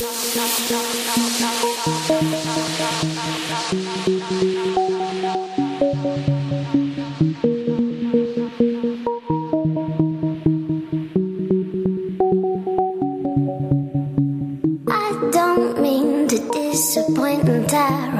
I don't mean to disappoint and tear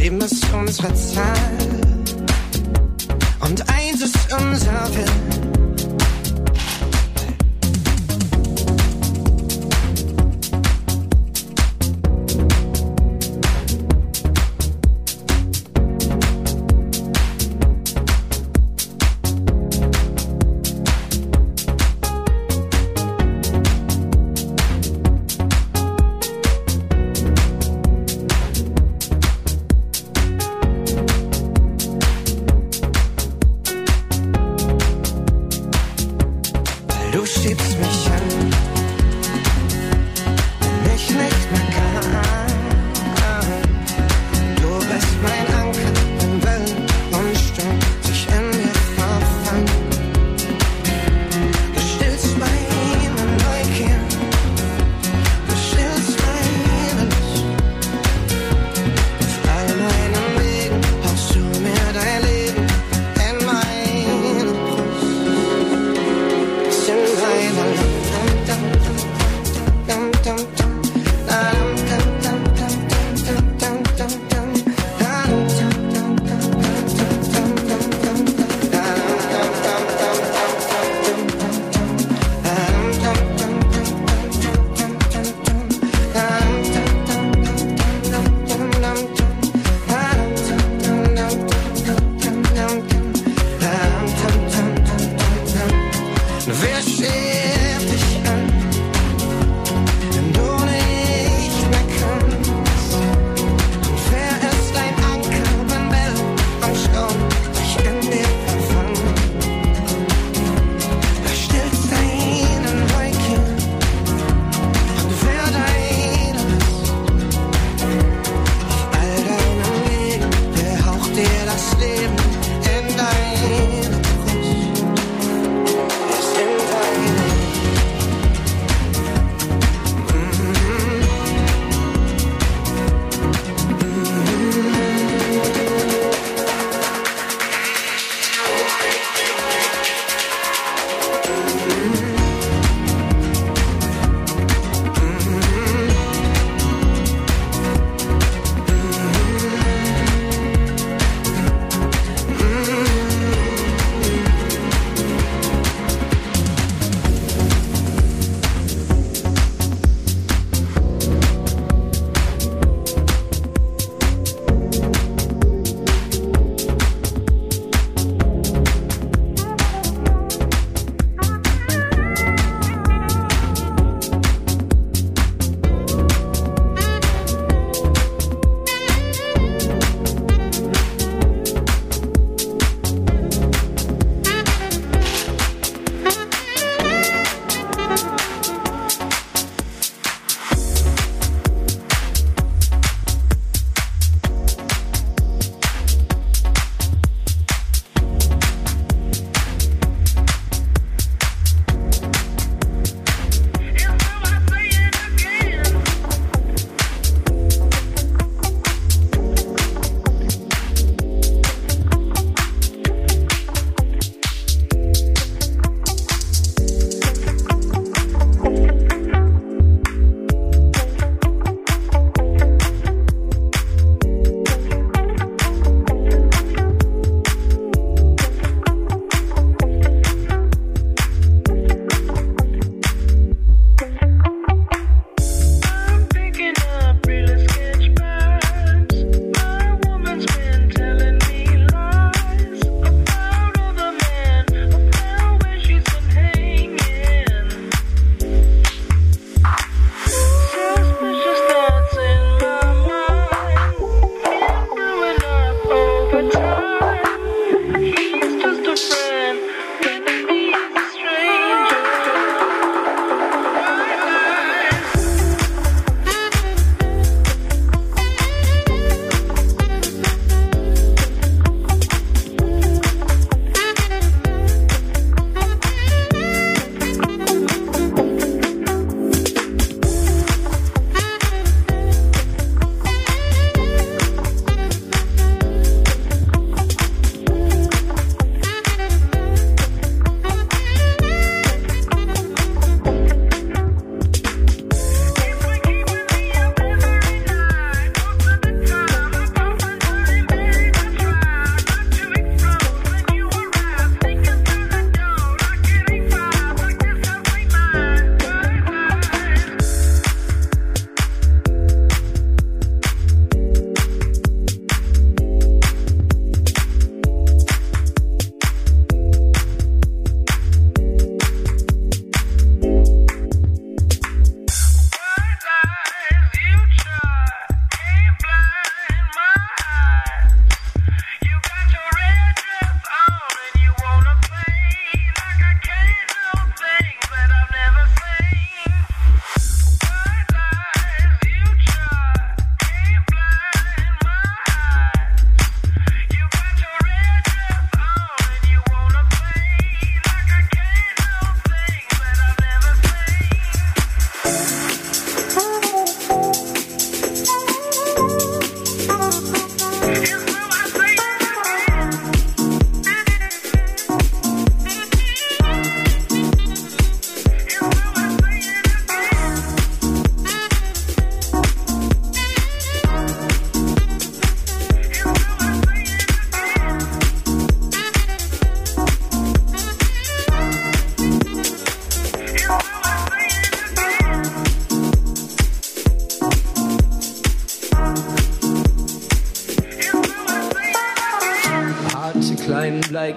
Sieben ist unsere Zahl und eins ist unser Wille.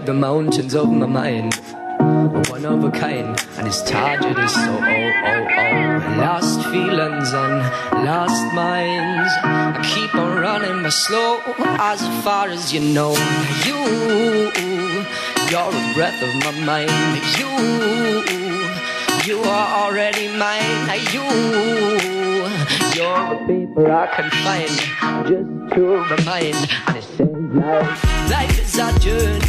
The mountains of my mind. One of a kind, and his target is so oh oh oh. Lost feelings and lost minds. I keep on running, but slow as far as you know. You, you're a breath of my mind. You, you are already mine. You, you're the paper I can find just to remind. And it says life, life is a journey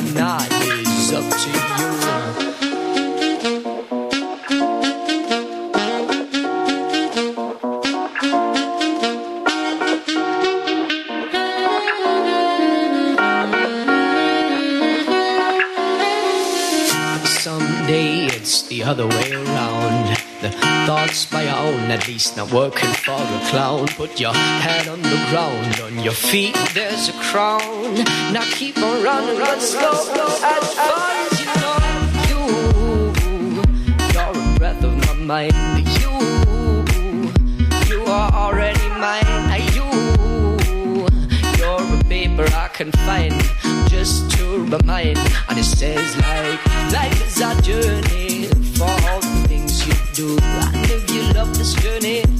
journey not, at least not working for a clown. Put your head on the ground, on your feet there's a crown. Now keep on running, run slow, as far as you know. You, you're a breath of my mind. You, you are already mine. You, you're a paper I can find just to remind. And it says like life is a journey for all the things you do. You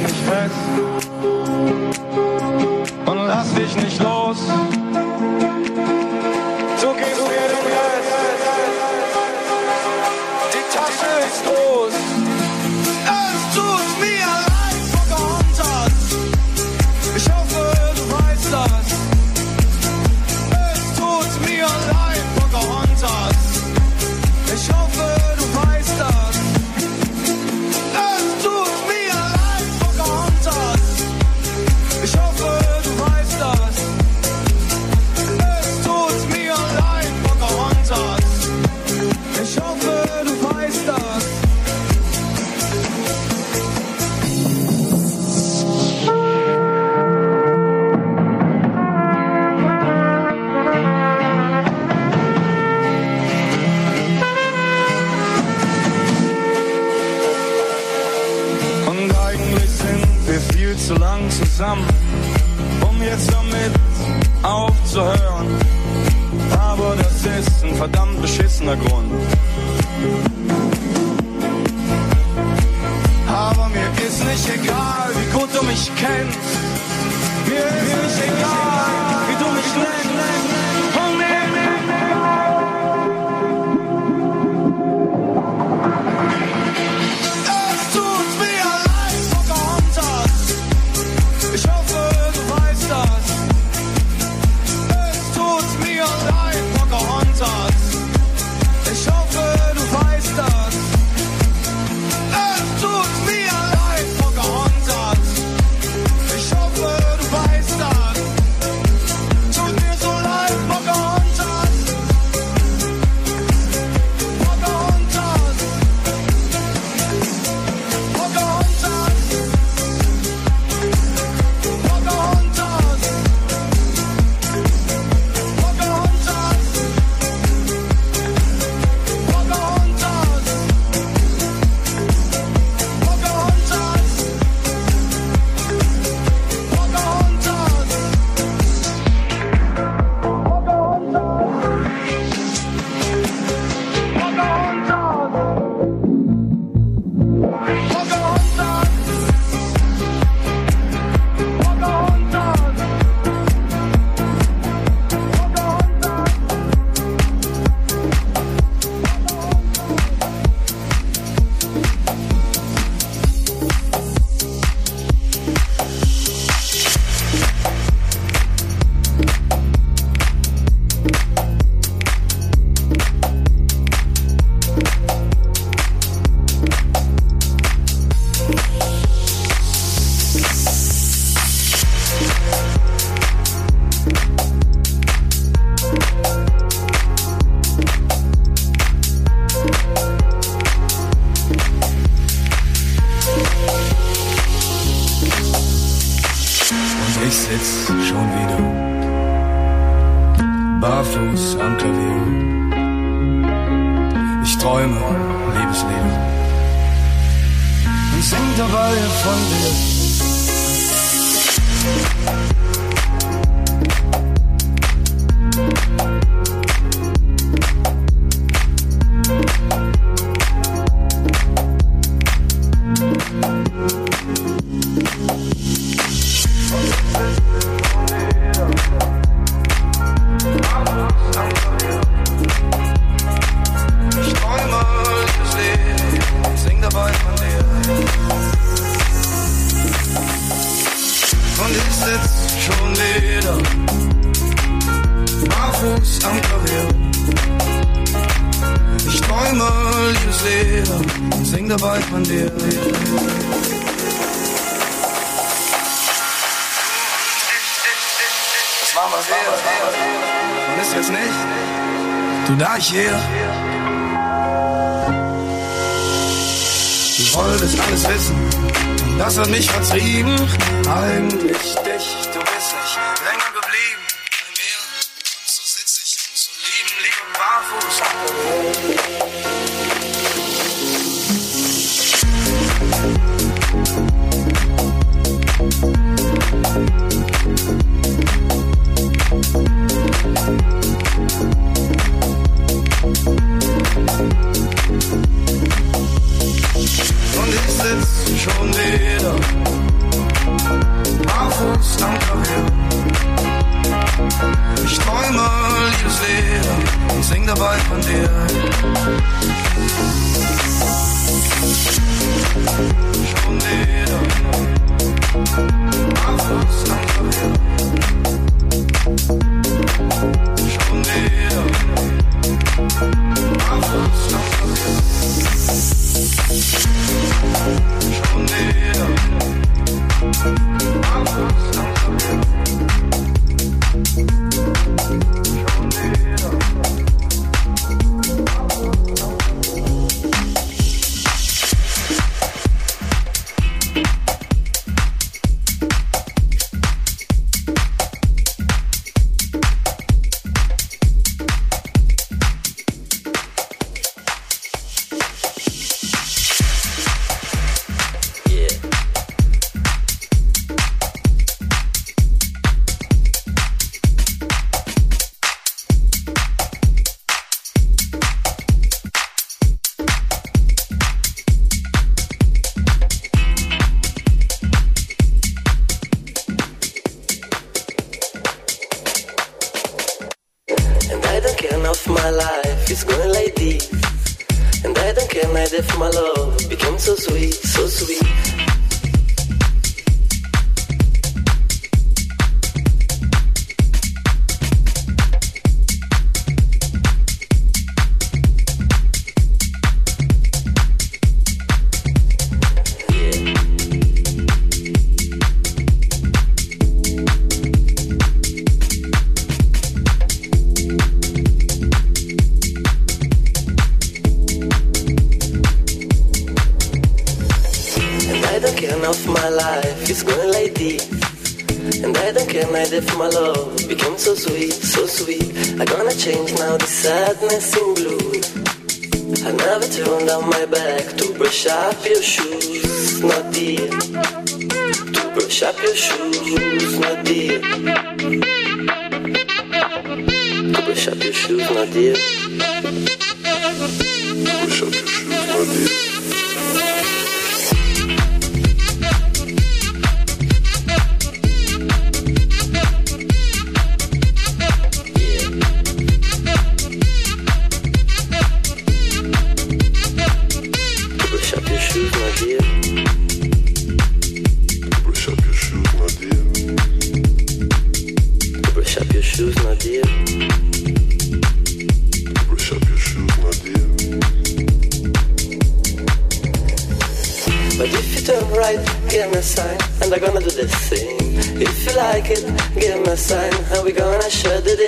Christmas.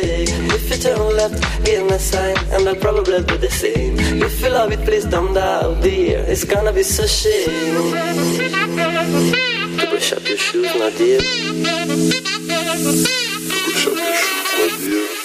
mistake. If you turn left, give me a sign, and I'll probably do the same. If you love it, please don't doubt, dear. It's gonna be so shame. To brush up your shoes, my dear. To brush up your shoes, my dear.